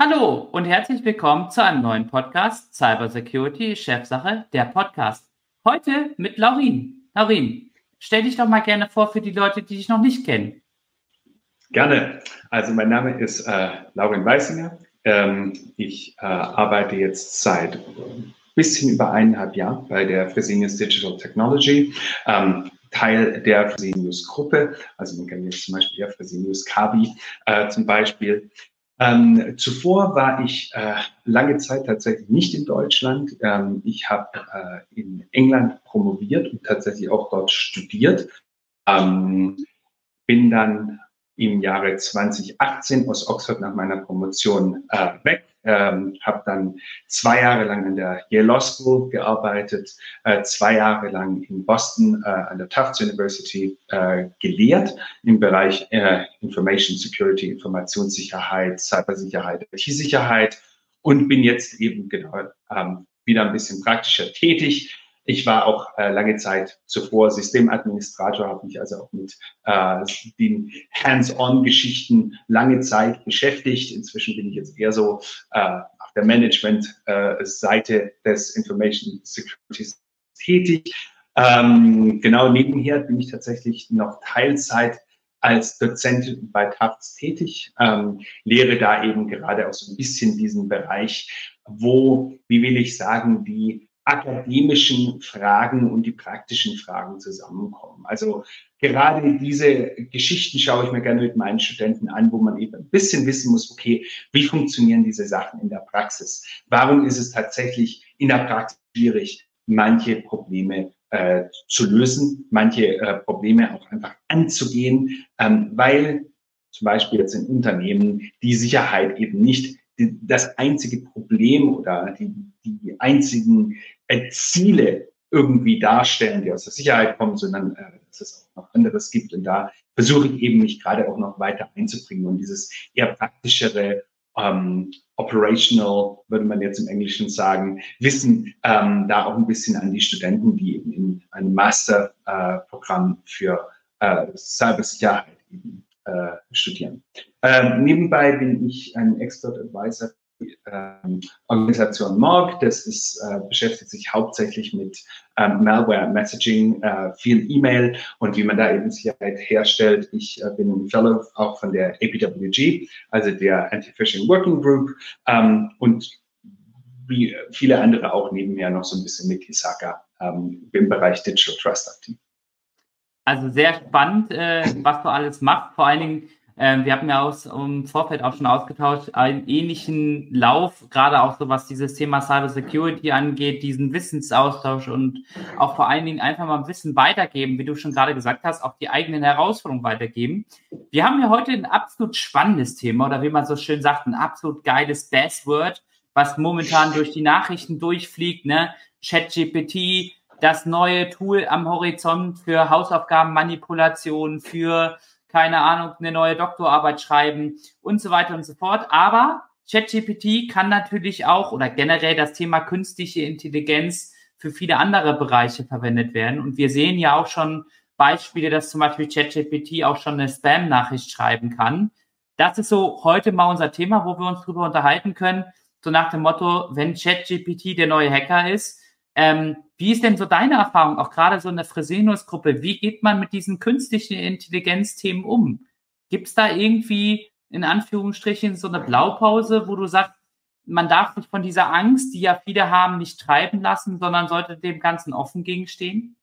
Hallo und herzlich willkommen zu einem neuen Podcast Cybersecurity Chefsache, der Podcast. Heute mit Laurin. Laurin, stell dich doch mal gerne vor für die Leute, die dich noch nicht kennen. Gerne. Also mein Name ist äh, Laurin Weissinger. Ähm, ich äh, arbeite jetzt seit ein bisschen über eineinhalb Jahren bei der Fresenius Digital Technology. Ähm, Teil der Fresenius Gruppe. Also man kann jetzt zum Beispiel ja Fresenius Kabi äh, zum Beispiel. Ähm, zuvor war ich äh, lange Zeit tatsächlich nicht in Deutschland. Ähm, ich habe äh, in England promoviert und tatsächlich auch dort studiert. Ähm, bin dann im Jahre 2018 aus Oxford nach meiner Promotion äh, weg. Ähm, habe dann zwei Jahre lang an der Yale Law School gearbeitet, äh, zwei Jahre lang in Boston äh, an der Tufts University äh, gelehrt im Bereich äh, Information Security, Informationssicherheit, Cybersicherheit, IT-Sicherheit und bin jetzt eben genau ähm, wieder ein bisschen praktischer tätig ich war auch äh, lange Zeit zuvor Systemadministrator, habe mich also auch mit äh, den Hands-on-Geschichten lange Zeit beschäftigt. Inzwischen bin ich jetzt eher so äh, auf der Management-Seite des Information Security tätig. Ähm, genau nebenher bin ich tatsächlich noch Teilzeit als Dozent bei Tafts tätig, ähm, lehre da eben gerade auch so ein bisschen diesen Bereich, wo, wie will ich sagen, die akademischen Fragen und die praktischen Fragen zusammenkommen. Also gerade diese Geschichten schaue ich mir gerne mit meinen Studenten an, wo man eben ein bisschen wissen muss, okay, wie funktionieren diese Sachen in der Praxis? Warum ist es tatsächlich in der Praxis schwierig, manche Probleme äh, zu lösen, manche äh, Probleme auch einfach anzugehen, ähm, weil zum Beispiel jetzt in Unternehmen die Sicherheit eben nicht das einzige Problem oder die, die einzigen äh, Ziele irgendwie darstellen, die aus der Sicherheit kommen, sondern äh, dass es auch noch anderes gibt. Und da versuche ich eben mich gerade auch noch weiter einzubringen und dieses eher praktischere ähm, operational, würde man jetzt im Englischen sagen, Wissen ähm, da auch ein bisschen an die Studenten, die eben in einem Masterprogramm äh, für äh, Cybersicherheit eben äh, studieren. Ähm, nebenbei bin ich ein Expert Advisor ähm, Organisation Morg. Das ist, äh, beschäftigt sich hauptsächlich mit ähm, Malware Messaging, äh, viel E-Mail und wie man da eben Sicherheit herstellt. Ich äh, bin ein Fellow auch von der APWG, also der Anti-Phishing Working Group ähm, und wie viele andere auch nebenher noch so ein bisschen mit Hisaka ähm, im Bereich Digital Trust aktiv. Also sehr spannend, äh, was du alles machst. Vor allen Dingen ähm, wir haben ja aus, im Vorfeld auch schon ausgetauscht, einen ähnlichen Lauf, gerade auch so was dieses Thema Cyber Security angeht, diesen Wissensaustausch und auch vor allen Dingen einfach mal Wissen weitergeben, wie du schon gerade gesagt hast, auch die eigenen Herausforderungen weitergeben. Wir haben ja heute ein absolut spannendes Thema oder wie man so schön sagt, ein absolut geiles Buzzword, was momentan durch die Nachrichten durchfliegt, ne? ChatGPT, das neue Tool am Horizont für Hausaufgabenmanipulation, für keine Ahnung, eine neue Doktorarbeit schreiben und so weiter und so fort. Aber ChatGPT kann natürlich auch oder generell das Thema künstliche Intelligenz für viele andere Bereiche verwendet werden. Und wir sehen ja auch schon Beispiele, dass zum Beispiel ChatGPT auch schon eine Spam-Nachricht schreiben kann. Das ist so heute mal unser Thema, wo wir uns drüber unterhalten können. So nach dem Motto, wenn ChatGPT der neue Hacker ist, ähm, wie ist denn so deine Erfahrung, auch gerade so in der Fresenius-Gruppe? Wie geht man mit diesen künstlichen Intelligenzthemen um? Gibt es da irgendwie in Anführungsstrichen so eine Blaupause, wo du sagst, man darf sich von dieser Angst, die ja viele haben, nicht treiben lassen, sondern sollte dem Ganzen offen gegenstehen?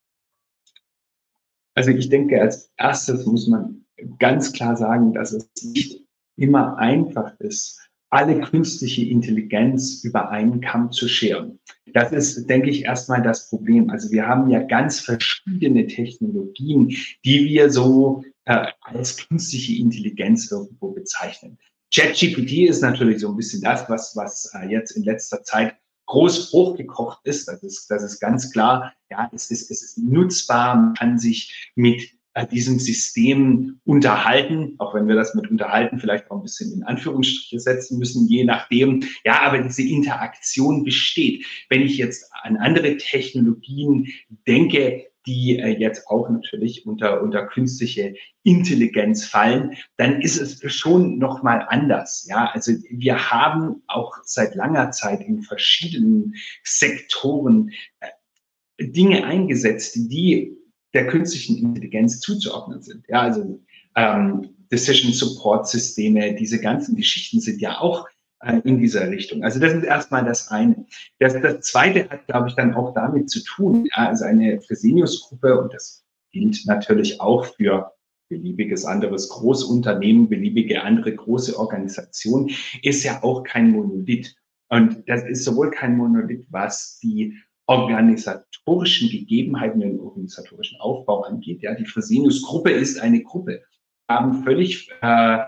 Also ich denke, als erstes muss man ganz klar sagen, dass es nicht immer einfach ist, alle künstliche Intelligenz über einen Kamm zu scheren. Das ist, denke ich, erstmal das Problem. Also wir haben ja ganz verschiedene Technologien, die wir so äh, als künstliche Intelligenz irgendwo bezeichnen. ChatGPT ist natürlich so ein bisschen das, was, was äh, jetzt in letzter Zeit groß hochgekocht ist. Das ist, das ist ganz klar. Ja, es ist, es ist nutzbar. Man kann sich mit diesem System unterhalten, auch wenn wir das mit unterhalten vielleicht auch ein bisschen in Anführungsstriche setzen müssen, je nachdem. Ja, aber diese Interaktion besteht. Wenn ich jetzt an andere Technologien denke, die äh, jetzt auch natürlich unter, unter künstliche Intelligenz fallen, dann ist es schon nochmal anders. Ja, also wir haben auch seit langer Zeit in verschiedenen Sektoren äh, Dinge eingesetzt, die der künstlichen Intelligenz zuzuordnen sind. Ja, also ähm, Decision Support Systeme, diese ganzen Geschichten sind ja auch äh, in dieser Richtung. Also das ist erstmal das eine. Das, das zweite hat, glaube ich, dann auch damit zu tun, ja, also eine Fresenius-Gruppe, und das gilt natürlich auch für beliebiges anderes Großunternehmen, beliebige andere große Organisation, ist ja auch kein Monolith. Und das ist sowohl kein Monolith, was die organisatorischen Gegebenheiten, den organisatorischen Aufbau angeht. Ja, die Fresenius-Gruppe ist eine Gruppe. Wir haben völlig äh,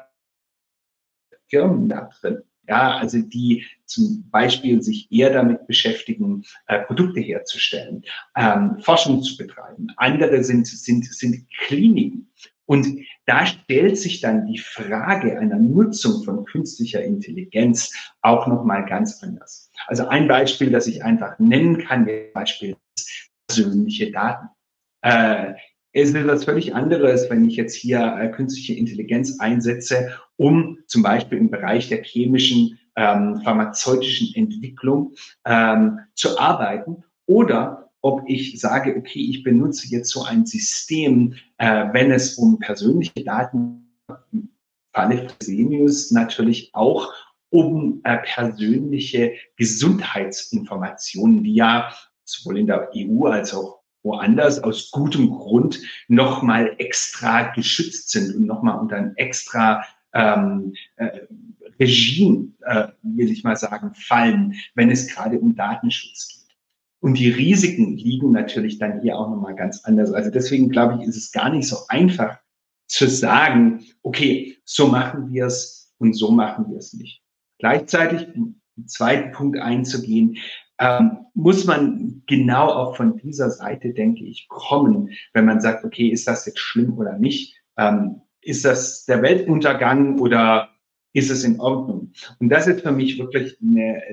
Firmen da drin. Ja, also die zum Beispiel sich eher damit beschäftigen, äh, Produkte herzustellen, ähm, Forschung zu betreiben. Andere sind, sind, sind Kliniken. Und da stellt sich dann die Frage einer Nutzung von künstlicher Intelligenz auch nochmal ganz anders. Also ein Beispiel, das ich einfach nennen kann, der Beispiel persönliche Daten. Äh, es ist etwas völlig anderes, wenn ich jetzt hier äh, künstliche Intelligenz einsetze, um zum Beispiel im Bereich der chemischen, ähm, pharmazeutischen Entwicklung ähm, zu arbeiten oder ob ich sage, okay, ich benutze jetzt so ein System, äh, wenn es um persönliche Daten, Falle Fresenius natürlich auch um äh, persönliche Gesundheitsinformationen, die ja sowohl in der EU als auch woanders aus gutem Grund nochmal extra geschützt sind und nochmal unter ein extra ähm, äh, Regime, äh, will ich mal sagen, fallen, wenn es gerade um Datenschutz geht. Und die Risiken liegen natürlich dann hier auch nochmal ganz anders. Also deswegen glaube ich, ist es gar nicht so einfach zu sagen, okay, so machen wir es und so machen wir es nicht. Gleichzeitig, den zweiten Punkt einzugehen, ähm, muss man genau auch von dieser Seite, denke ich, kommen, wenn man sagt, okay, ist das jetzt schlimm oder nicht? Ähm, ist das der Weltuntergang oder ist es in Ordnung? Und das ist für mich wirklich eine,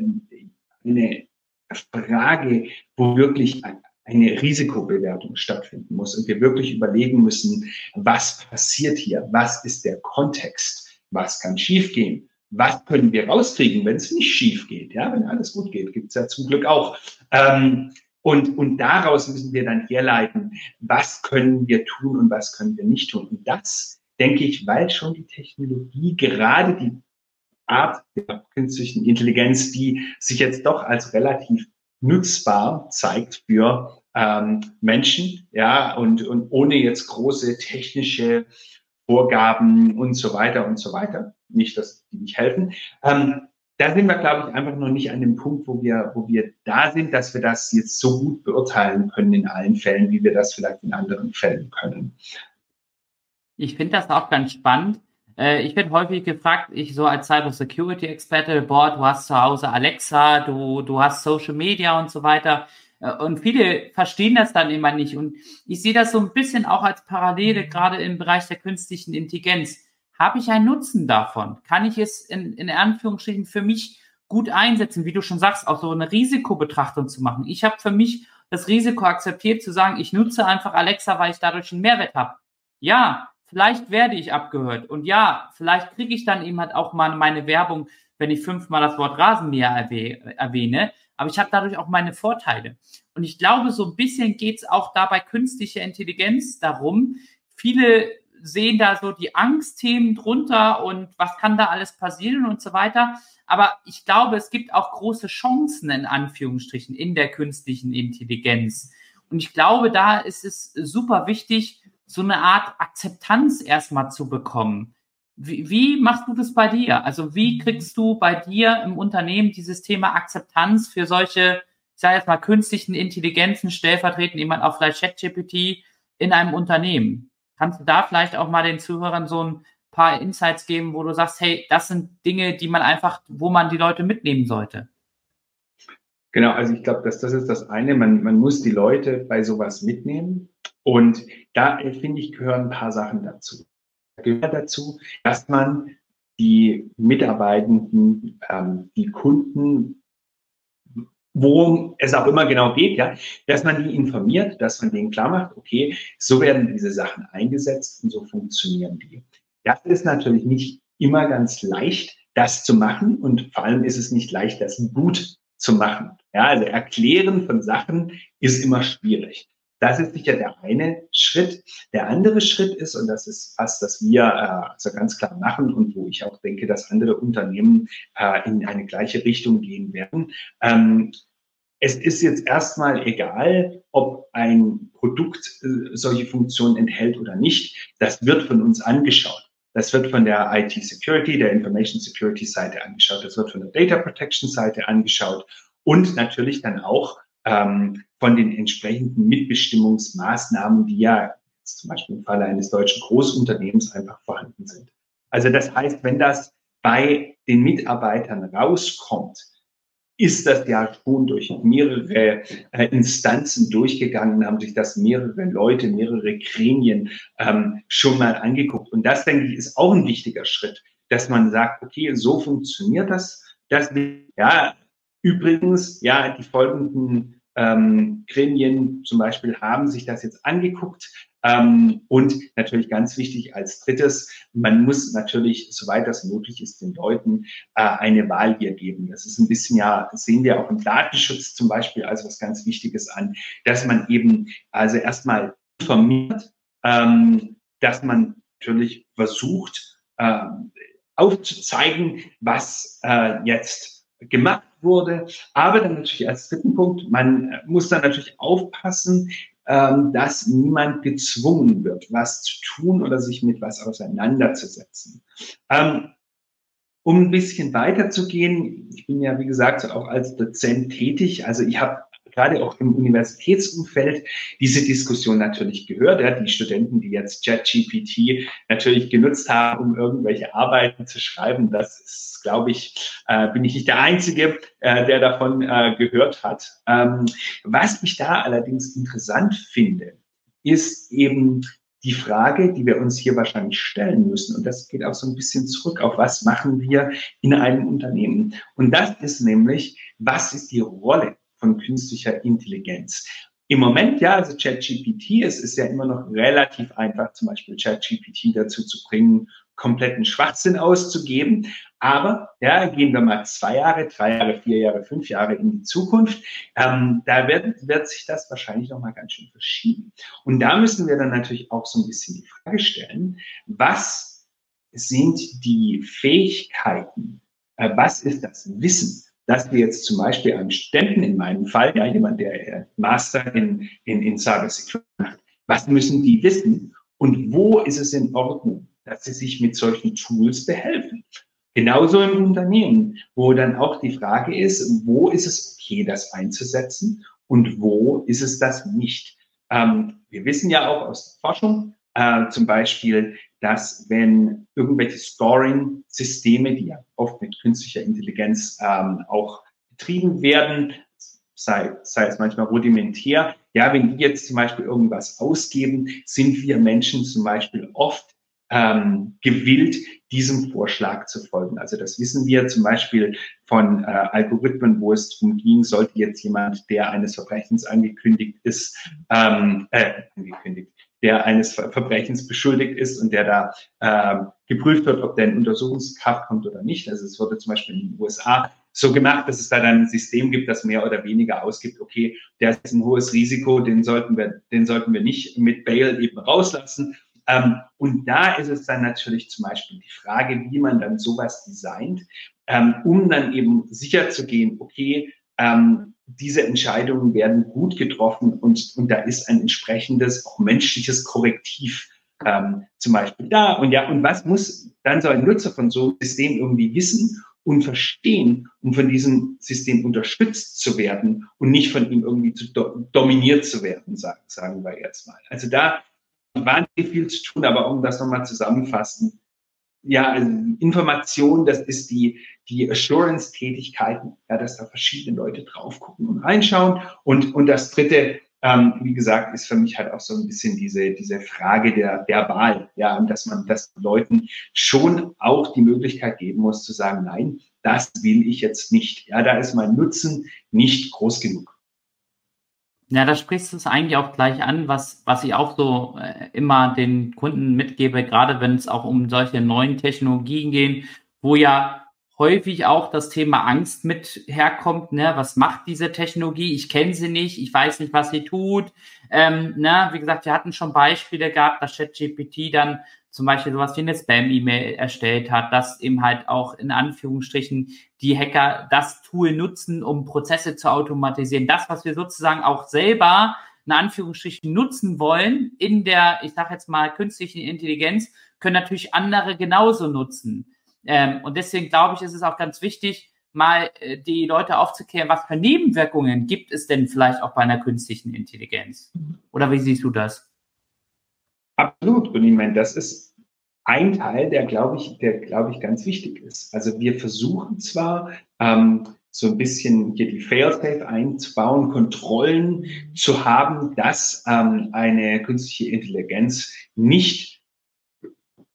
eine Frage, wo wirklich eine Risikobewertung stattfinden muss und wir wirklich überlegen müssen, was passiert hier? Was ist der Kontext? Was kann schiefgehen? Was können wir rauskriegen, wenn es nicht schief geht? Ja, wenn alles gut geht, gibt es ja zum Glück auch. Ähm, und, und daraus müssen wir dann herleiten, was können wir tun und was können wir nicht tun. Und das, denke ich, weil schon die Technologie gerade die Art der künstlichen Intelligenz, die sich jetzt doch als relativ nutzbar zeigt für ähm, Menschen, ja, und, und ohne jetzt große technische Vorgaben und so weiter und so weiter. Nicht, dass die nicht helfen. Ähm, da sind wir, glaube ich, einfach noch nicht an dem Punkt, wo wir, wo wir da sind, dass wir das jetzt so gut beurteilen können in allen Fällen, wie wir das vielleicht in anderen Fällen können. Ich finde das auch ganz spannend, äh, ich bin häufig gefragt, ich so als Cyber Security Experte, boah, du hast zu Hause Alexa, du, du hast Social Media und so weiter. Äh, und viele verstehen das dann immer nicht. Und ich sehe das so ein bisschen auch als Parallele, gerade im Bereich der künstlichen Intelligenz. Habe ich einen Nutzen davon? Kann ich es in, in Anführungsstrichen für mich gut einsetzen, wie du schon sagst, auch so eine Risikobetrachtung zu machen? Ich habe für mich das Risiko akzeptiert, zu sagen, ich nutze einfach Alexa, weil ich dadurch einen Mehrwert habe. Ja, vielleicht werde ich abgehört. Und ja, vielleicht kriege ich dann eben halt auch mal meine Werbung, wenn ich fünfmal das Wort Rasenmäher erwähne. Aber ich habe dadurch auch meine Vorteile. Und ich glaube, so ein bisschen geht es auch dabei künstliche Intelligenz darum. Viele sehen da so die Angstthemen drunter und was kann da alles passieren und so weiter. Aber ich glaube, es gibt auch große Chancen in Anführungsstrichen in der künstlichen Intelligenz. Und ich glaube, da ist es super wichtig, so eine Art Akzeptanz erstmal zu bekommen. Wie, wie machst du das bei dir? Also wie kriegst du bei dir im Unternehmen dieses Thema Akzeptanz für solche, ich sage jetzt mal, künstlichen Intelligenzen, stellvertretend jemand auch vielleicht ChatGPT in einem Unternehmen? Kannst du da vielleicht auch mal den Zuhörern so ein paar Insights geben, wo du sagst, hey, das sind Dinge, die man einfach, wo man die Leute mitnehmen sollte? Genau, also ich glaube, dass das ist das eine. Man, man muss die Leute bei sowas mitnehmen. Und da äh, finde ich, gehören ein paar Sachen dazu. Da gehört dazu, dass man die Mitarbeitenden, ähm, die Kunden, worum es auch immer genau geht, ja, dass man die informiert, dass man denen klar macht, okay, so werden diese Sachen eingesetzt und so funktionieren die. Das ist natürlich nicht immer ganz leicht, das zu machen und vor allem ist es nicht leicht, das gut zu machen. Ja, also erklären von Sachen ist immer schwierig. Das ist sicher der eine Schritt. Der andere Schritt ist, und das ist was, das wir äh, also ganz klar machen und wo ich auch denke, dass andere Unternehmen äh, in eine gleiche Richtung gehen werden. Ähm, es ist jetzt erstmal egal, ob ein Produkt äh, solche Funktionen enthält oder nicht. Das wird von uns angeschaut. Das wird von der IT Security, der Information Security Seite angeschaut. Das wird von der Data Protection Seite angeschaut und natürlich dann auch ähm, von den entsprechenden Mitbestimmungsmaßnahmen, die ja zum Beispiel im Falle eines deutschen Großunternehmens einfach vorhanden sind. Also das heißt, wenn das bei den Mitarbeitern rauskommt, ist das ja schon durch mehrere äh, Instanzen durchgegangen, haben sich das mehrere Leute, mehrere Gremien ähm, schon mal angeguckt. Und das, denke ich, ist auch ein wichtiger Schritt, dass man sagt, okay, so funktioniert das. Das, ja, übrigens, ja, die folgenden ähm, Gremien zum Beispiel haben sich das jetzt angeguckt. Ähm, und natürlich ganz wichtig als drittes, man muss natürlich, soweit das möglich ist, den Leuten äh, eine Wahl hier geben. Das ist ein bisschen ja, sehen wir auch im Datenschutz zum Beispiel als was ganz Wichtiges an, dass man eben also erstmal informiert, ähm, dass man natürlich versucht, äh, aufzuzeigen, was äh, jetzt gemacht wurde. Aber dann natürlich als dritten Punkt, man muss dann natürlich aufpassen, ähm, dass niemand gezwungen wird, was zu tun oder sich mit was auseinanderzusetzen. Ähm, um ein bisschen weiterzugehen, ich bin ja, wie gesagt, auch als Dozent tätig. Also ich habe gerade auch im Universitätsumfeld diese Diskussion natürlich gehört. Ja, die Studenten, die jetzt ChatGPT natürlich genutzt haben, um irgendwelche Arbeiten zu schreiben, das ist, glaube ich, äh, bin ich nicht der Einzige, äh, der davon äh, gehört hat. Ähm, was ich da allerdings interessant finde, ist eben die Frage, die wir uns hier wahrscheinlich stellen müssen, und das geht auch so ein bisschen zurück auf, was machen wir in einem Unternehmen? Und das ist nämlich, was ist die Rolle von künstlicher Intelligenz. Im Moment, ja, also ChatGPT, es ist ja immer noch relativ einfach, zum Beispiel ChatGPT dazu zu bringen, kompletten Schwachsinn auszugeben. Aber ja, gehen wir mal zwei Jahre, drei Jahre, vier Jahre, fünf Jahre in die Zukunft. Ähm, da wird, wird sich das wahrscheinlich noch mal ganz schön verschieben. Und da müssen wir dann natürlich auch so ein bisschen die Frage stellen, was sind die Fähigkeiten, äh, was ist das Wissen, dass wir jetzt zum Beispiel einem Studenten, in meinem Fall, ja, jemand, der Master in, in, in Cyber Security macht, was müssen die wissen und wo ist es in Ordnung, dass sie sich mit solchen Tools behelfen? Genauso im Unternehmen, wo dann auch die Frage ist, wo ist es okay, das einzusetzen und wo ist es das nicht? Ähm, wir wissen ja auch aus der Forschung, äh, zum Beispiel, dass wenn irgendwelche Scoring-Systeme, die ja oft mit künstlicher Intelligenz ähm, auch betrieben werden, sei, sei es manchmal rudimentär, ja, wenn die jetzt zum Beispiel irgendwas ausgeben, sind wir Menschen zum Beispiel oft ähm, gewillt, diesem Vorschlag zu folgen. Also das wissen wir zum Beispiel von äh, Algorithmen, wo es darum ging, sollte jetzt jemand, der eines Verbrechens angekündigt ist, ähm, äh, angekündigt, der eines Verbrechens beschuldigt ist und der da äh, geprüft wird, ob der in Untersuchungskraft kommt oder nicht. Also es wurde zum Beispiel in den USA so gemacht, dass es da dann ein System gibt, das mehr oder weniger ausgibt, okay, der ist ein hohes Risiko, den sollten wir, den sollten wir nicht mit Bail eben rauslassen. Ähm, und da ist es dann natürlich zum Beispiel die Frage, wie man dann sowas designt, ähm, um dann eben sicher zu gehen, okay, ähm, diese Entscheidungen werden gut getroffen und, und da ist ein entsprechendes, auch menschliches Korrektiv ähm, zum Beispiel da. Und ja, und was muss dann so ein Nutzer von so einem System irgendwie wissen und verstehen, um von diesem System unterstützt zu werden und nicht von ihm irgendwie zu do dominiert zu werden, sagen, sagen wir jetzt mal. Also da wahnsinnig viel zu tun, aber um das nochmal zusammenfassen, ja, also Information, das ist die, die Assurance-Tätigkeiten, ja, dass da verschiedene Leute drauf gucken und reinschauen. Und, und das dritte, ähm, wie gesagt, ist für mich halt auch so ein bisschen diese, diese Frage der, der Wahl, ja, dass man das Leuten schon auch die Möglichkeit geben muss zu sagen, nein, das will ich jetzt nicht. Ja, da ist mein Nutzen nicht groß genug. Ja, da sprichst du es eigentlich auch gleich an, was, was ich auch so äh, immer den Kunden mitgebe, gerade wenn es auch um solche neuen Technologien geht, wo ja häufig auch das Thema Angst mit herkommt. Ne? Was macht diese Technologie? Ich kenne sie nicht, ich weiß nicht, was sie tut. Ähm, ne? Wie gesagt, wir hatten schon Beispiele gehabt, dass ChatGPT dann zum Beispiel sowas wie eine Spam-E-Mail erstellt hat, dass eben halt auch in Anführungsstrichen die Hacker das Tool nutzen, um Prozesse zu automatisieren. Das, was wir sozusagen auch selber in Anführungsstrichen nutzen wollen in der, ich sage jetzt mal, künstlichen Intelligenz, können natürlich andere genauso nutzen. Ähm, und deswegen glaube ich, ist es auch ganz wichtig, mal äh, die Leute aufzuklären, was für Nebenwirkungen gibt es denn vielleicht auch bei einer künstlichen Intelligenz? Oder wie siehst du das? Absolut. Und ich meine, das ist ein Teil, der glaube ich, der glaube ich ganz wichtig ist. Also wir versuchen zwar ähm, so ein bisschen hier die Failsafe einzubauen, Kontrollen zu haben, dass ähm, eine künstliche Intelligenz nicht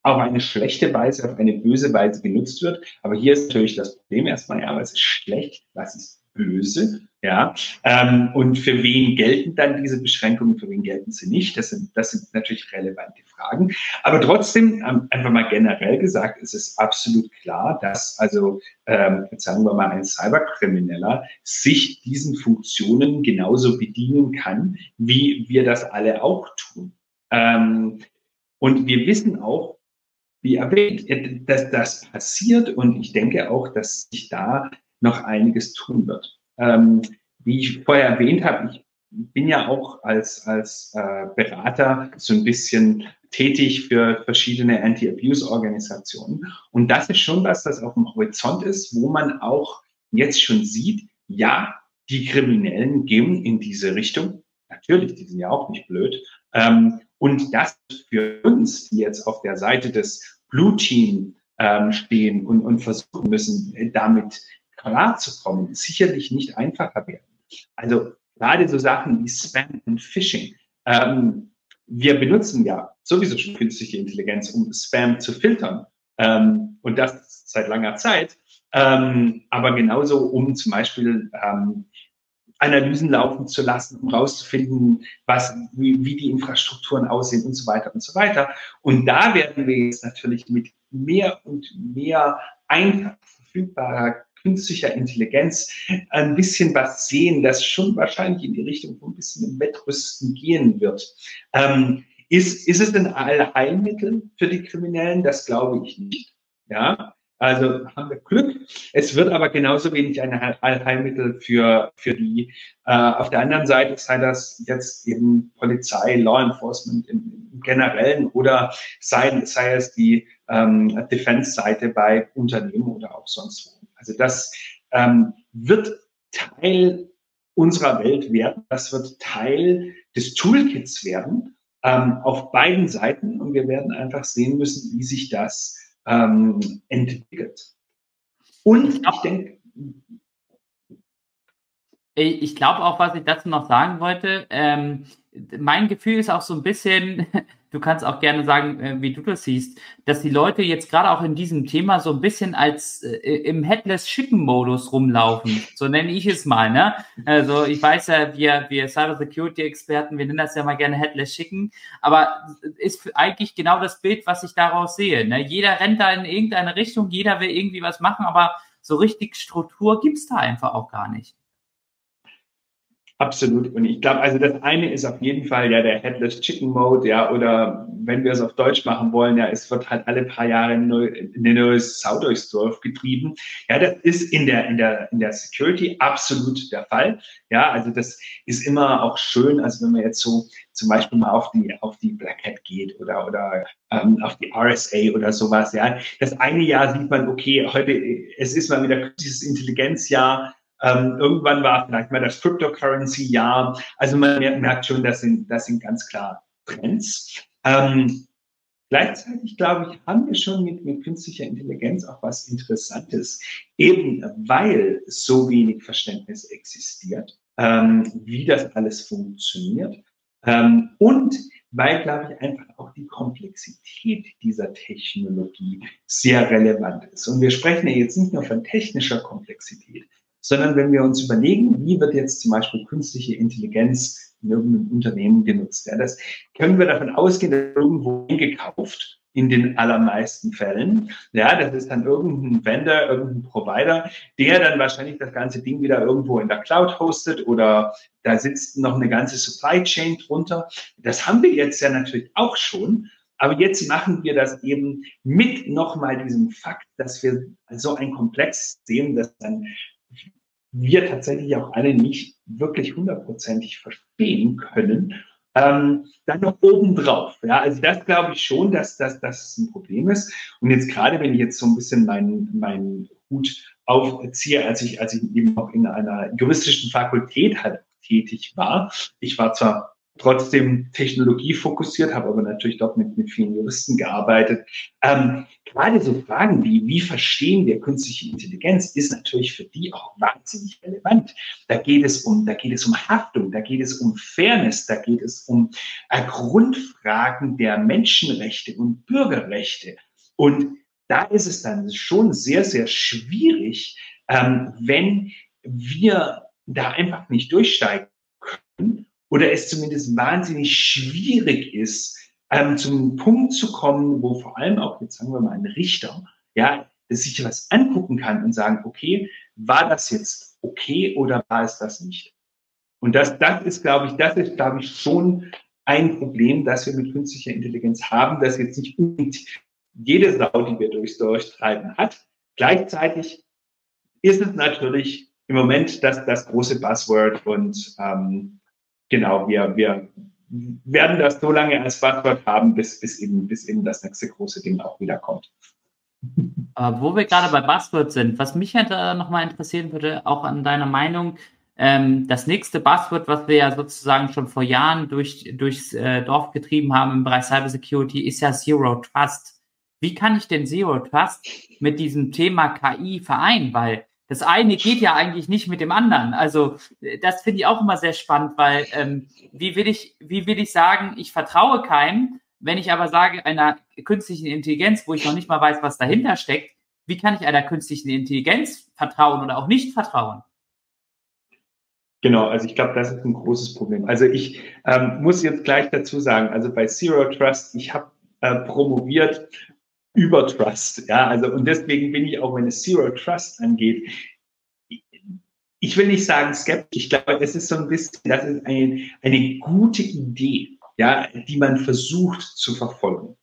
auf eine schlechte Weise, auf eine böse Weise genutzt wird. Aber hier ist natürlich das Problem erstmal, ja, was ist schlecht, was ist böse, ja. Ähm, und für wen gelten dann diese Beschränkungen, für wen gelten sie nicht? Das sind, das sind natürlich relevante Fragen. Aber trotzdem, ähm, einfach mal generell gesagt, ist es absolut klar, dass also, ähm, sagen wir mal, ein Cyberkrimineller sich diesen Funktionen genauso bedienen kann, wie wir das alle auch tun. Ähm, und wir wissen auch, wie erwähnt, dass das passiert und ich denke auch, dass sich da noch einiges tun wird. Ähm, wie ich vorher erwähnt habe, ich bin ja auch als, als äh, Berater so ein bisschen tätig für verschiedene Anti-Abuse-Organisationen. Und das ist schon was, das auf dem Horizont ist, wo man auch jetzt schon sieht, ja, die Kriminellen gehen in diese Richtung. Natürlich, die sind ja auch nicht blöd. Ähm, und das für uns, die jetzt auf der Seite des Blue Team ähm, stehen und, und versuchen müssen, damit klarzukommen, sicherlich nicht einfacher werden. Also gerade so Sachen wie Spam und Phishing. Ähm, wir benutzen ja sowieso schon künstliche Intelligenz, um Spam zu filtern. Ähm, und das seit langer Zeit. Ähm, aber genauso, um zum Beispiel ähm, Analysen laufen zu lassen, um rauszufinden, was, wie, wie die Infrastrukturen aussehen und so weiter und so weiter. Und da werden wir jetzt natürlich mit mehr und mehr einfach verfügbarer künstlicher Intelligenz ein bisschen was sehen, das schon wahrscheinlich in die Richtung von ein bisschen im Wettrüsten gehen wird. Ähm, ist, ist es ein Allheilmittel für die Kriminellen? Das glaube ich nicht. Ja, also haben wir Glück. Es wird aber genauso wenig ein Allheilmittel für, für die. Äh, auf der anderen Seite sei das jetzt eben Polizei, Law Enforcement im, im Generellen oder sei, sei es die ähm, Defense-Seite bei Unternehmen oder auch sonst wo. Also das ähm, wird Teil unserer Welt werden. Das wird Teil des Toolkits werden ähm, auf beiden Seiten und wir werden einfach sehen müssen, wie sich das ähm, entwickelt. Und ich denke, ich glaube auch, was ich dazu noch sagen wollte, ähm, mein Gefühl ist auch so ein bisschen, du kannst auch gerne sagen, äh, wie du das siehst, dass die Leute jetzt gerade auch in diesem Thema so ein bisschen als äh, im Headless Chicken Modus rumlaufen. So nenne ich es mal, ne? Also ich weiß ja, wir, wir Cyber Security Experten, wir nennen das ja mal gerne Headless Chicken, aber ist eigentlich genau das Bild, was ich daraus sehe. Ne? Jeder rennt da in irgendeine Richtung, jeder will irgendwie was machen, aber so richtig Struktur gibt's da einfach auch gar nicht. Absolut. Und ich glaube, also das eine ist auf jeden Fall ja der Headless Chicken Mode, ja, oder wenn wir es auf Deutsch machen wollen, ja, es wird halt alle paar Jahre eine neue Sau durchs Dorf getrieben. Ja, das ist in der, in der, in der Security absolut der Fall. Ja, also das ist immer auch schön, also wenn man jetzt so zum Beispiel mal auf die, auf die Black Hat geht oder, oder ähm, auf die RSA oder sowas, ja. Das eine Jahr sieht man, okay, heute, es ist mal wieder dieses Intelligenzjahr, ähm, irgendwann war vielleicht mal das Cryptocurrency-Jahr. Also man merkt schon, das sind, das sind ganz klar Trends. Ähm, Gleichzeitig, glaube ich, haben wir schon mit, mit künstlicher Intelligenz auch was Interessantes, eben weil so wenig Verständnis existiert, ähm, wie das alles funktioniert. Ähm, und weil, glaube ich, einfach auch die Komplexität dieser Technologie sehr relevant ist. Und wir sprechen ja jetzt nicht nur von technischer Komplexität, sondern wenn wir uns überlegen, wie wird jetzt zum Beispiel künstliche Intelligenz in irgendeinem Unternehmen genutzt. Ja, das können wir davon ausgehen, dass irgendwo eingekauft in den allermeisten Fällen. Ja, das ist dann irgendein Vendor, irgendein Provider, der dann wahrscheinlich das ganze Ding wieder irgendwo in der Cloud hostet oder da sitzt noch eine ganze Supply Chain drunter. Das haben wir jetzt ja natürlich auch schon. Aber jetzt machen wir das eben mit nochmal diesem Fakt, dass wir so ein Komplex sehen, dass dann wir tatsächlich auch alle nicht wirklich hundertprozentig verstehen können, ähm, dann noch obendrauf. Ja, also das glaube ich schon, dass, dass ein Problem ist. Und jetzt gerade, wenn ich jetzt so ein bisschen meinen mein Hut aufziehe, als ich, als ich eben noch in einer juristischen Fakultät halt tätig war. Ich war zwar trotzdem technologiefokussiert, habe aber natürlich dort mit, mit vielen Juristen gearbeitet. Ähm, gerade so Fragen wie, wie verstehen wir künstliche Intelligenz, ist natürlich für die auch wahnsinnig relevant. Da geht es um, da geht es um Haftung, da geht es um Fairness, da geht es um äh, Grundfragen der Menschenrechte und Bürgerrechte. Und da ist es dann schon sehr, sehr schwierig, ähm, wenn wir da einfach nicht durchsteigen können oder es zumindest wahnsinnig schwierig ist, ähm, zum Punkt zu kommen, wo vor allem auch, jetzt sagen wir mal, ein Richter, ja, sich was angucken kann und sagen, okay, war das jetzt okay oder war es das nicht? Und das, das ist, glaube ich, das ist, glaube ich, schon ein Problem, das wir mit künstlicher Intelligenz haben, dass jetzt nicht unbedingt jede Sau, die wir durchs Durchtreiben hat. Gleichzeitig ist es natürlich im Moment das, das große Buzzword und ähm, genau, wir, wir werden das so lange als Buzzword haben, bis, bis, eben, bis eben das nächste große Ding auch wieder kommt. Aber wo wir gerade bei Buzzword sind, was mich halt äh, nochmal interessieren würde, auch an deiner Meinung, ähm, das nächste Buzzword, was wir ja sozusagen schon vor Jahren durch, durchs äh, Dorf getrieben haben im Bereich Cybersecurity, ist ja Zero Trust. Wie kann ich denn Zero Trust mit diesem Thema KI vereinen? Weil das eine geht ja eigentlich nicht mit dem anderen. Also das finde ich auch immer sehr spannend, weil ähm, wie will ich, wie will ich sagen, ich vertraue keinem, wenn ich aber sage einer künstlichen Intelligenz, wo ich noch nicht mal weiß, was dahinter steckt, wie kann ich einer künstlichen Intelligenz vertrauen oder auch nicht vertrauen? Genau, also ich glaube, das ist ein großes Problem. Also ich ähm, muss jetzt gleich dazu sagen, also bei Zero Trust, ich habe äh, promoviert über Trust. Ja, also und deswegen bin ich auch, wenn es Zero Trust angeht, ich will nicht sagen skeptisch. Ich glaube, es ist so ein bisschen, das ist eine, eine gute Idee, ja, die man versucht zu verfolgen.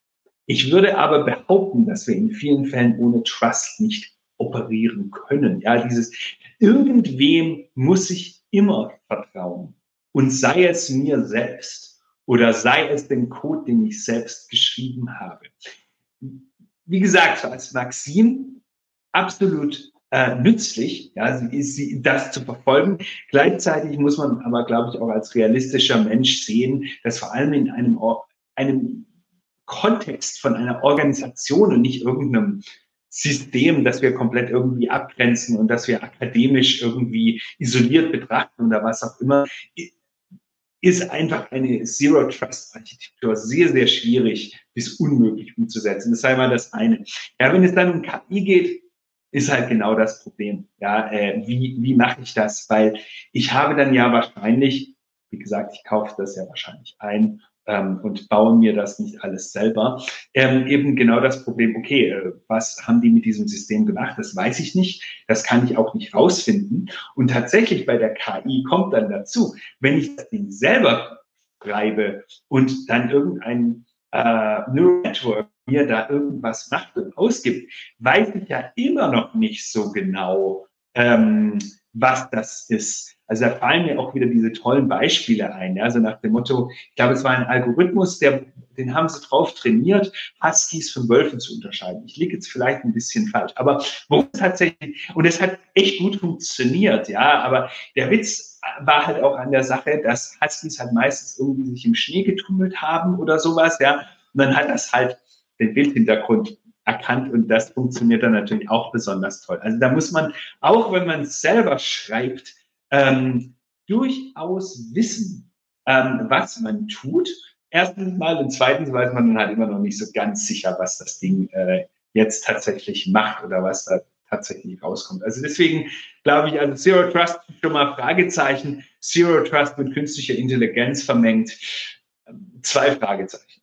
Ich würde aber behaupten, dass wir in vielen Fällen ohne Trust nicht operieren können. Ja, dieses irgendwem muss ich immer vertrauen und sei es mir selbst oder sei es dem Code, den ich selbst geschrieben habe wie gesagt, als Maxim absolut äh, nützlich, ja, sie, sie, das zu verfolgen. Gleichzeitig muss man aber, glaube ich, auch als realistischer Mensch sehen, dass vor allem in einem, einem Kontext von einer Organisation und nicht irgendeinem System, das wir komplett irgendwie abgrenzen und das wir akademisch irgendwie isoliert betrachten oder was auch immer, ist einfach eine Zero Trust Architektur sehr, sehr schwierig bis unmöglich umzusetzen. Das sei mal das eine. Ja, wenn es dann um KI geht, ist halt genau das Problem. Ja, äh, wie, wie mache ich das? Weil ich habe dann ja wahrscheinlich, wie gesagt, ich kaufe das ja wahrscheinlich ein ähm, und baue mir das nicht alles selber. Ähm, eben genau das Problem, okay, äh, was haben die mit diesem System gemacht? Das weiß ich nicht. Das kann ich auch nicht rausfinden. Und tatsächlich bei der KI kommt dann dazu, wenn ich das Ding selber schreibe und dann irgendein äh, Neural Network mir da irgendwas macht und ausgibt, weiß ich ja immer noch nicht so genau, ähm, was das ist. Also da fallen mir auch wieder diese tollen Beispiele ein. Ja? Also nach dem Motto, ich glaube, es war ein Algorithmus, der, den haben sie drauf trainiert, Huskies von Wölfen zu unterscheiden. Ich liege jetzt vielleicht ein bisschen falsch, aber worum tatsächlich, und es hat echt gut funktioniert, ja, aber der Witz war halt auch an der Sache, dass Huskies halt meistens irgendwie sich im Schnee getummelt haben oder sowas, ja. Und dann hat das halt den Bildhintergrund erkannt und das funktioniert dann natürlich auch besonders toll. Also da muss man, auch wenn man selber schreibt, ähm, durchaus wissen, ähm, was man tut. Erstens mal und zweitens weiß man dann halt immer noch nicht so ganz sicher, was das Ding äh, jetzt tatsächlich macht oder was da tatsächlich rauskommt. Also deswegen glaube ich, also Zero Trust schon mal Fragezeichen, Zero Trust mit künstlicher Intelligenz vermengt, zwei Fragezeichen.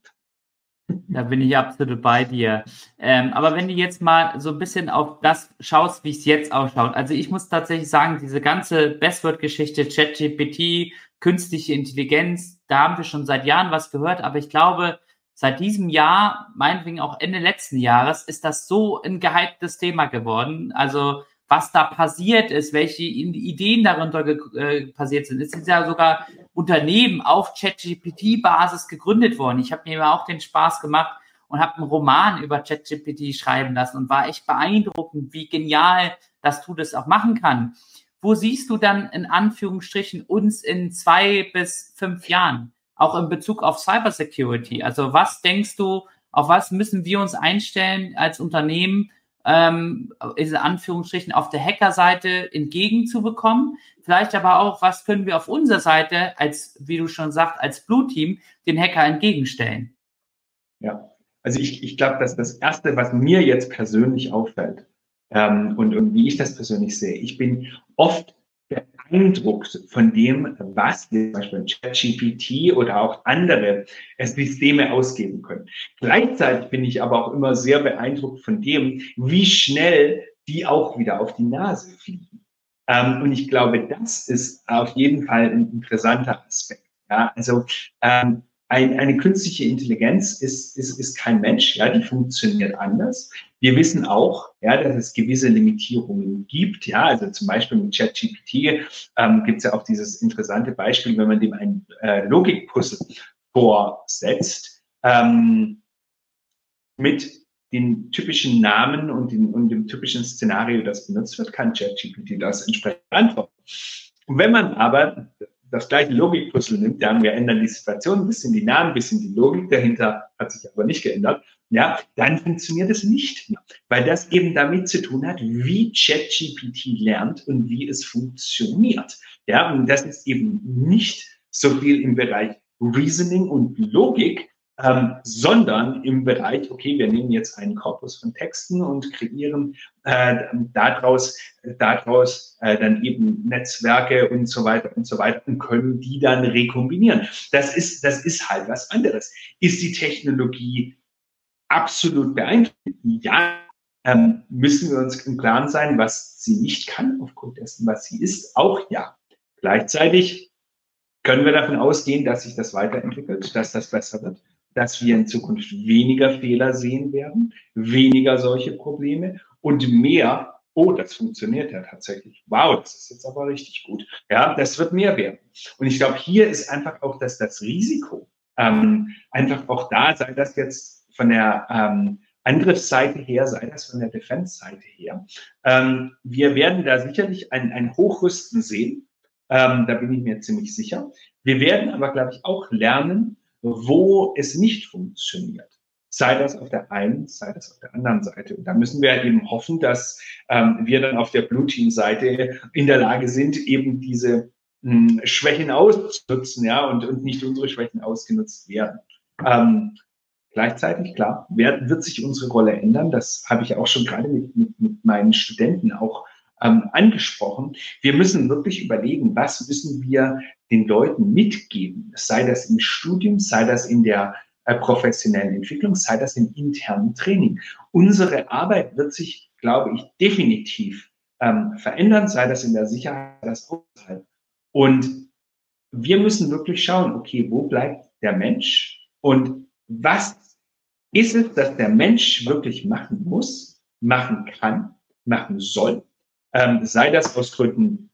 Da bin ich absolut bei dir. Ähm, aber wenn du jetzt mal so ein bisschen auf das schaust, wie es jetzt ausschaut. Also ich muss tatsächlich sagen, diese ganze Bestword-Geschichte, ChatGPT, künstliche Intelligenz, da haben wir schon seit Jahren was gehört. Aber ich glaube, seit diesem Jahr, meinetwegen auch Ende letzten Jahres, ist das so ein gehyptes Thema geworden. Also was da passiert ist, welche Ideen darunter äh, passiert sind. Es sind ja sogar Unternehmen auf ChatGPT-Basis gegründet worden. Ich habe mir auch den Spaß gemacht und habe einen Roman über ChatGPT schreiben lassen und war echt beeindruckend, wie genial das Tool das auch machen kann. Wo siehst du dann in Anführungsstrichen uns in zwei bis fünf Jahren? Auch in Bezug auf Cybersecurity. Also was denkst du, auf was müssen wir uns einstellen als Unternehmen, ähm, in Anführungsstrichen auf der Hackerseite entgegenzubekommen. Vielleicht aber auch, was können wir auf unserer Seite als, wie du schon sagst, als Blue Team den Hacker entgegenstellen? Ja, also ich, ich glaube, dass das Erste, was mir jetzt persönlich auffällt ähm, und, und wie ich das persönlich sehe, ich bin oft beeindruckt von dem, was zum Beispiel ChatGPT oder auch andere Systeme ausgeben können. Gleichzeitig bin ich aber auch immer sehr beeindruckt von dem, wie schnell die auch wieder auf die Nase fliegen. Ähm, und ich glaube, das ist auf jeden Fall ein interessanter Aspekt. Ja, also ähm, ein, eine künstliche Intelligenz ist, ist, ist kein Mensch, ja, die funktioniert anders. Wir wissen auch, ja, dass es gewisse Limitierungen gibt, ja, also zum Beispiel mit ChatGPT ähm, gibt es ja auch dieses interessante Beispiel, wenn man dem ein äh, Logikpuzzle vorsetzt, ähm, mit den typischen Namen und, den, und dem typischen Szenario, das benutzt wird, kann ChatGPT das entsprechend antworten. Und wenn man aber das gleiche Logikpuzzle nimmt, ja, wir ändern die Situation ein bisschen, die Namen, ein bisschen die Logik dahinter hat sich aber nicht geändert, ja, dann funktioniert es nicht mehr, weil das eben damit zu tun hat, wie ChatGPT lernt und wie es funktioniert. Ja, und das ist eben nicht so viel im Bereich Reasoning und Logik, ähm, sondern im Bereich, okay, wir nehmen jetzt einen Korpus von Texten und kreieren äh, daraus, daraus äh, dann eben Netzwerke und so weiter und so weiter und können die dann rekombinieren. Das ist, das ist halt was anderes. Ist die Technologie absolut beeindruckend? Ja, ähm, müssen wir uns im Klaren sein, was sie nicht kann, aufgrund dessen, was sie ist? Auch ja. Gleichzeitig können wir davon ausgehen, dass sich das weiterentwickelt, dass das besser wird dass wir in Zukunft weniger Fehler sehen werden, weniger solche Probleme und mehr, oh, das funktioniert ja tatsächlich. Wow, das ist jetzt aber richtig gut. Ja, das wird mehr werden. Und ich glaube, hier ist einfach auch das, das Risiko ähm, einfach auch da, sei das jetzt von der ähm, Angriffsseite her, sei das von der Defense-Seite her. Ähm, wir werden da sicherlich ein, ein Hochrüsten sehen. Ähm, da bin ich mir ziemlich sicher. Wir werden aber, glaube ich, auch lernen, wo es nicht funktioniert. Sei das auf der einen, sei das auf der anderen Seite. Und da müssen wir eben hoffen, dass ähm, wir dann auf der Blue Team Seite in der Lage sind, eben diese mh, hm, Schwächen auszunutzen, ja, und, und nicht unsere Schwächen ausgenutzt werden. Ähm, gleichzeitig, klar, wird, wird sich unsere Rolle ändern. Das habe ich auch schon gerade mit, mit, mit meinen Studenten auch ähm, angesprochen. Wir müssen wirklich überlegen, was müssen wir den Leuten mitgeben, sei das im Studium, sei das in der äh, professionellen Entwicklung, sei das im internen Training. Unsere Arbeit wird sich, glaube ich, definitiv ähm, verändern, sei das in der Sicherheit, das außerhalb. Und wir müssen wirklich schauen, okay, wo bleibt der Mensch und was ist es, dass der Mensch wirklich machen muss, machen kann, machen soll ähm, sei das aus Gründen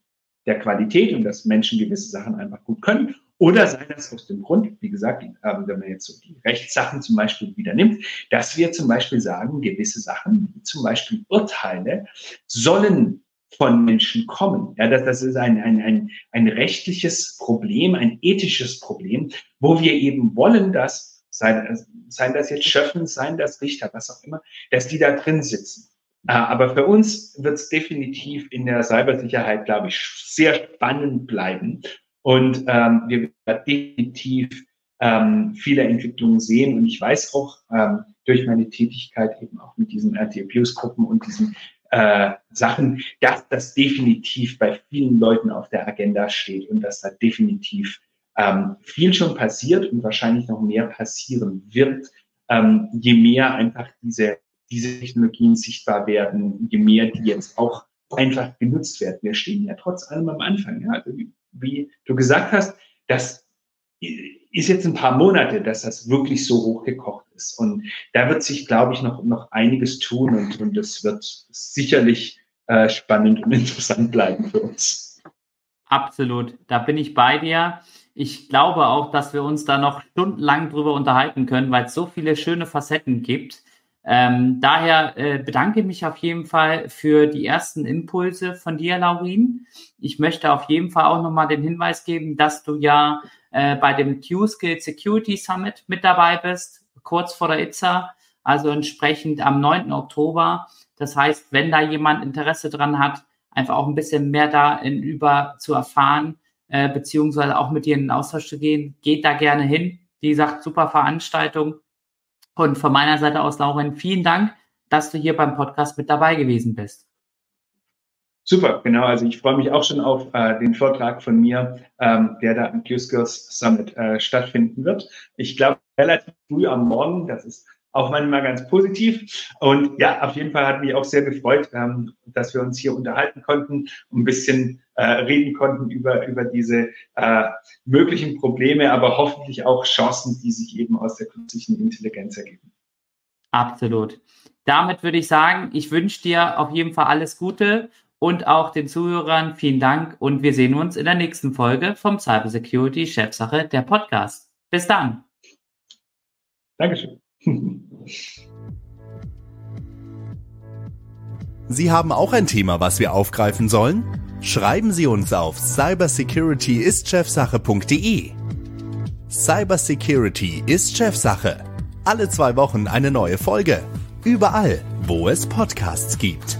der Qualität und dass Menschen gewisse Sachen einfach gut können oder sei das aus dem Grund, wie gesagt, ähm, wenn man jetzt so die Rechtssachen zum Beispiel wieder nimmt, dass wir zum Beispiel sagen, gewisse Sachen, wie zum Beispiel Urteile, sollen von Menschen kommen. Ja, das, das ist ein, ein, ein, ein rechtliches Problem, ein ethisches Problem, wo wir eben wollen, dass seien, seien das jetzt Schöffen, seien das Richter, was auch immer, dass die da drin sitzen. Äh, aber für uns wird es definitiv in der Cybersicherheit, glaube ich, sehr spannend bleiben. Und ähm, wir werden definitiv ähm, viele Entwicklungen sehen. Und ich weiß auch ähm, durch meine Tätigkeit eben auch mit diesen Anti-Abuse-Gruppen und diesen äh, Sachen, dass das definitiv bei vielen Leuten auf der Agenda steht und dass da definitiv ähm, viel schon passiert und wahrscheinlich noch mehr passieren wird, ähm, je mehr einfach diese, diese Technologien sichtbar werden, je mehr die jetzt auch einfach genutzt werden. Wir stehen ja trotz allem am Anfang. Ja? Also wie, du gesagt hast, das ist jetzt ein paar Monate, dass das wirklich so hochgekocht ist. Und da wird sich, glaube ich, noch, noch einiges tun und, und das wird sicherlich äh, spannend und interessant bleiben für uns. Absolut, da bin ich bei dir. Ich glaube auch, dass wir uns da noch stundenlang drüber unterhalten können, weil es so viele schöne Facetten gibt. Ähm, daher äh, bedanke ich mich auf jeden Fall für die ersten Impulse von dir, Laurin. Ich möchte auf jeden Fall auch nochmal den Hinweis geben, dass du ja äh, bei dem Q-Skill Security Summit mit dabei bist, kurz vor der ITSA, also entsprechend am 9. Oktober. Das heißt, wenn da jemand Interesse dran hat, einfach auch ein bisschen mehr da in über zu erfahren, äh, beziehungsweise auch mit dir in den Austausch zu gehen, geht da gerne hin. Wie gesagt, super Veranstaltung. Und von meiner Seite aus, Lauren, vielen Dank, dass du hier beim Podcast mit dabei gewesen bist. Super, genau. Also ich freue mich auch schon auf äh, den Vortrag von mir, ähm, der da am Q-Skills Summit äh, stattfinden wird. Ich glaube, relativ früh am Morgen, das ist auch manchmal ganz positiv. Und ja, auf jeden Fall hat mich auch sehr gefreut, ähm, dass wir uns hier unterhalten konnten und ein bisschen äh, reden konnten über, über diese äh, möglichen Probleme, aber hoffentlich auch Chancen, die sich eben aus der künstlichen Intelligenz ergeben. Absolut. Damit würde ich sagen, ich wünsche dir auf jeden Fall alles Gute und auch den Zuhörern vielen Dank und wir sehen uns in der nächsten Folge vom Cybersecurity Chefsache der Podcast. Bis dann. Dankeschön. Sie haben auch ein Thema, was wir aufgreifen sollen? Schreiben Sie uns auf cybersecurityistchefsache.de. Cybersecurity ist Chefsache. Alle zwei Wochen eine neue Folge. Überall, wo es Podcasts gibt.